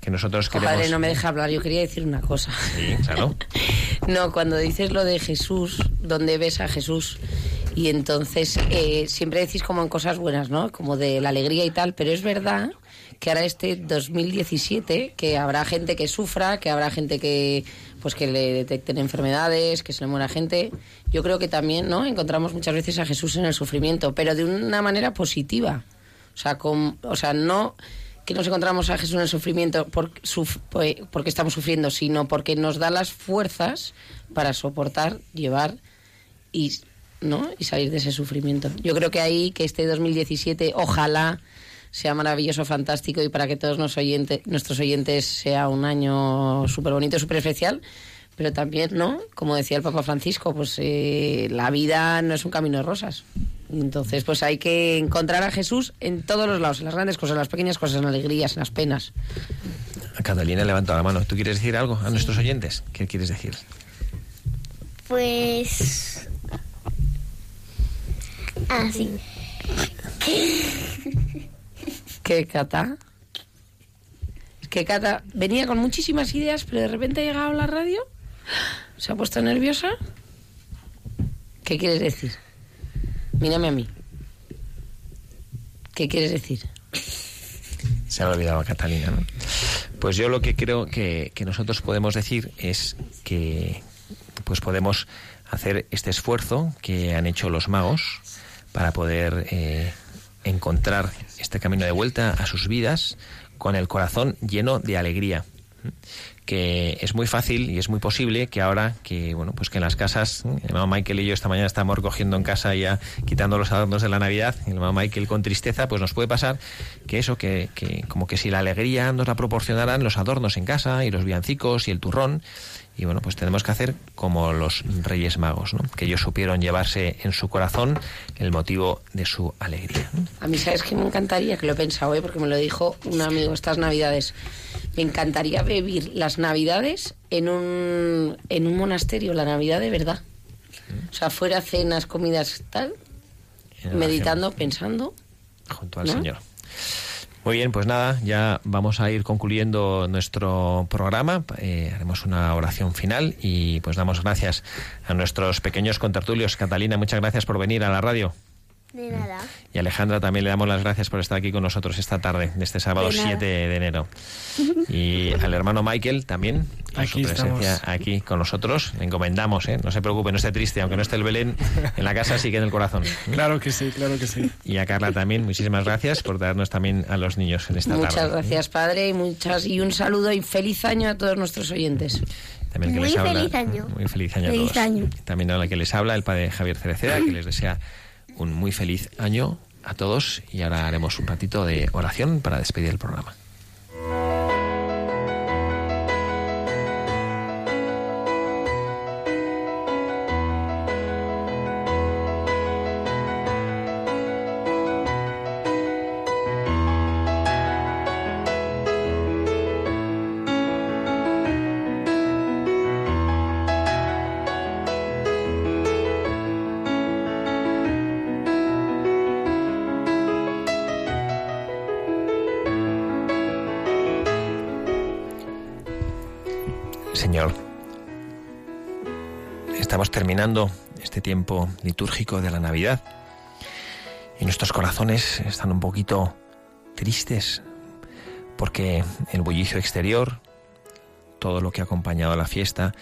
A: que nosotros queremos.
B: Padre, no me deja hablar. Yo quería decir una cosa.
A: Sí, claro.
B: no, cuando dices lo de Jesús, ¿dónde ves a Jesús? Y entonces eh, siempre decís como en cosas buenas, ¿no? Como de la alegría y tal, pero es verdad que ahora este 2017, que habrá gente que sufra, que habrá gente que pues que le detecten enfermedades, que se le muera gente. Yo creo que también, ¿no? Encontramos muchas veces a Jesús en el sufrimiento, pero de una manera positiva. O sea, con, o sea, no que nos encontramos a Jesús en el sufrimiento por, porque estamos sufriendo, sino porque nos da las fuerzas para soportar, llevar y, ¿no? y salir de ese sufrimiento. Yo creo que ahí, que este 2017, ojalá sea maravilloso, fantástico y para que todos nos oyente, nuestros oyentes sea un año súper bonito, súper especial. Pero también, ¿no? Como decía el Papa Francisco, pues eh, la vida no es un camino de rosas. Entonces, pues hay que encontrar a Jesús en todos los lados, en las grandes cosas, en las pequeñas cosas, en las alegrías, en las penas.
A: Catalina levanta la mano. ¿Tú quieres decir algo a nuestros oyentes? ¿Qué quieres decir?
E: Pues... Ah, sí.
B: ¿Qué, Cata? que Cata venía con muchísimas ideas, pero de repente ha llegado a la radio. ¿Se ha puesto nerviosa? ¿Qué quieres decir? Mírame a mí. ¿Qué quieres decir?
A: Se ha olvidado Catalina, ¿no? Pues yo lo que creo que, que nosotros podemos decir es que pues podemos hacer este esfuerzo que han hecho los magos para poder eh, encontrar este camino de vuelta a sus vidas con el corazón lleno de alegría que es muy fácil y es muy posible que ahora que bueno pues que en las casas el hermano Michael y yo esta mañana estamos recogiendo en casa ya quitando los adornos de la Navidad el hermano Michael con tristeza pues nos puede pasar que eso que, que como que si la alegría nos la proporcionaran los adornos en casa y los villancicos y el turrón y bueno, pues tenemos que hacer como los Reyes Magos, ¿no? que ellos supieron llevarse en su corazón el motivo de su alegría.
B: A mí, ¿sabes que me encantaría? Que lo he pensado hoy, porque me lo dijo un amigo estas Navidades. Me encantaría vivir las Navidades en un, en un monasterio, la Navidad de verdad. O sea, fuera cenas, comidas, tal, meditando, pensando.
A: Junto al Señor. Muy bien, pues nada, ya vamos a ir concluyendo nuestro programa. Eh, haremos una oración final y pues damos gracias a nuestros pequeños contertulios. Catalina, muchas gracias por venir a la radio.
E: De nada.
A: Y Alejandra también le damos las gracias por estar aquí con nosotros esta tarde, de este sábado 7 de enero. Y al hermano Michael también, por
C: Aquí
A: su presencia
C: estamos.
A: aquí con nosotros. Le encomendamos, ¿eh? no se preocupe, no esté triste, aunque no esté el Belén, en la casa sigue en el corazón.
C: Claro que sí, claro que sí.
A: Y a Carla también, muchísimas gracias por darnos también a los niños en esta
B: Muchas
A: tarde.
B: gracias, padre, y muchas y un saludo y feliz año a todos nuestros oyentes.
A: También que
E: Muy
A: les habla-
E: feliz año.
A: Muy feliz año a
E: Feliz
A: todos.
E: año.
A: También a la que les habla el padre Javier Cereceda, que les desea un muy feliz año a todos. Y ahora haremos un ratito de oración para despedir el programa. Terminando este tiempo litúrgico de la Navidad. Y nuestros corazones están un poquito tristes porque el bullicio exterior, todo lo que ha acompañado a la fiesta,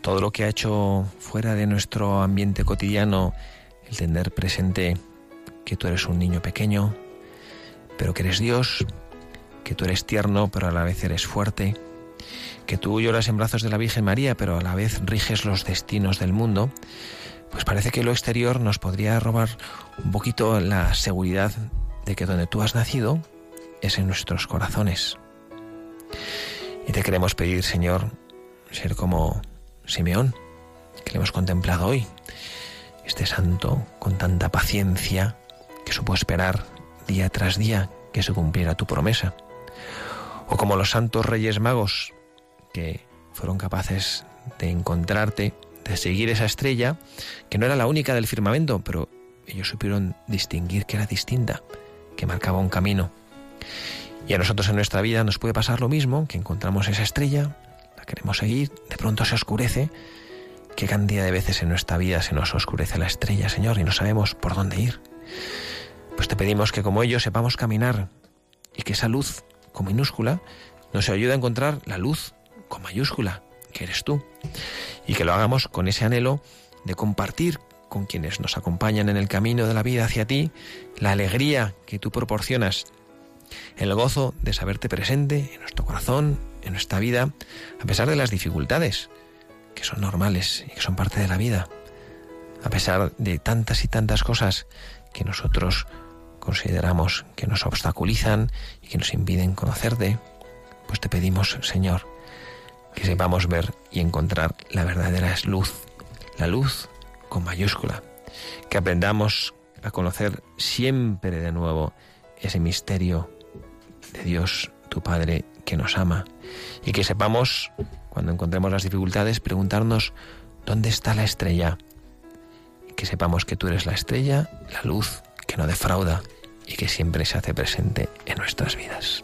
A: todo lo que ha hecho fuera de nuestro ambiente cotidiano, el tener presente que tú eres un niño pequeño, pero que eres Dios, que tú eres tierno, pero a la vez eres fuerte, que tú lloras en brazos de la Virgen María, pero a la vez riges los destinos del mundo, pues parece que lo exterior nos podría robar un poquito la seguridad de que donde tú has nacido es en nuestros corazones. Y te queremos pedir, Señor, ser como Simeón, que le hemos contemplado hoy, este santo con tanta paciencia que supo esperar día tras día que se cumpliera tu promesa. O como los santos reyes magos que fueron capaces de encontrarte, de seguir esa estrella, que no era la única del firmamento, pero ellos supieron distinguir que era distinta, que marcaba un camino. Y a nosotros en nuestra vida nos puede pasar lo mismo, que encontramos esa estrella, la queremos seguir, de pronto se oscurece. ¿Qué cantidad de veces en nuestra vida se nos oscurece la estrella, Señor, y no sabemos por dónde ir? Pues te pedimos que como ellos sepamos caminar y que esa luz con minúscula nos ayude a encontrar la luz con mayúscula, que eres tú, y que lo hagamos con ese anhelo de compartir con quienes nos acompañan en el camino de la vida hacia ti la alegría que tú proporcionas, el gozo de saberte presente en nuestro corazón, en nuestra vida, a pesar de las dificultades, que son normales y que son parte de la vida, a pesar de tantas y tantas cosas que nosotros consideramos que nos obstaculizan y que nos impiden conocerte, pues te pedimos, Señor, que sepamos ver y encontrar la verdadera luz, la luz con mayúscula, que aprendamos a conocer siempre de nuevo ese misterio de Dios, tu Padre, que nos ama, y que sepamos, cuando encontremos las dificultades, preguntarnos dónde está la estrella, que sepamos que tú eres la estrella, la luz que no defrauda y que siempre se hace presente en nuestras vidas.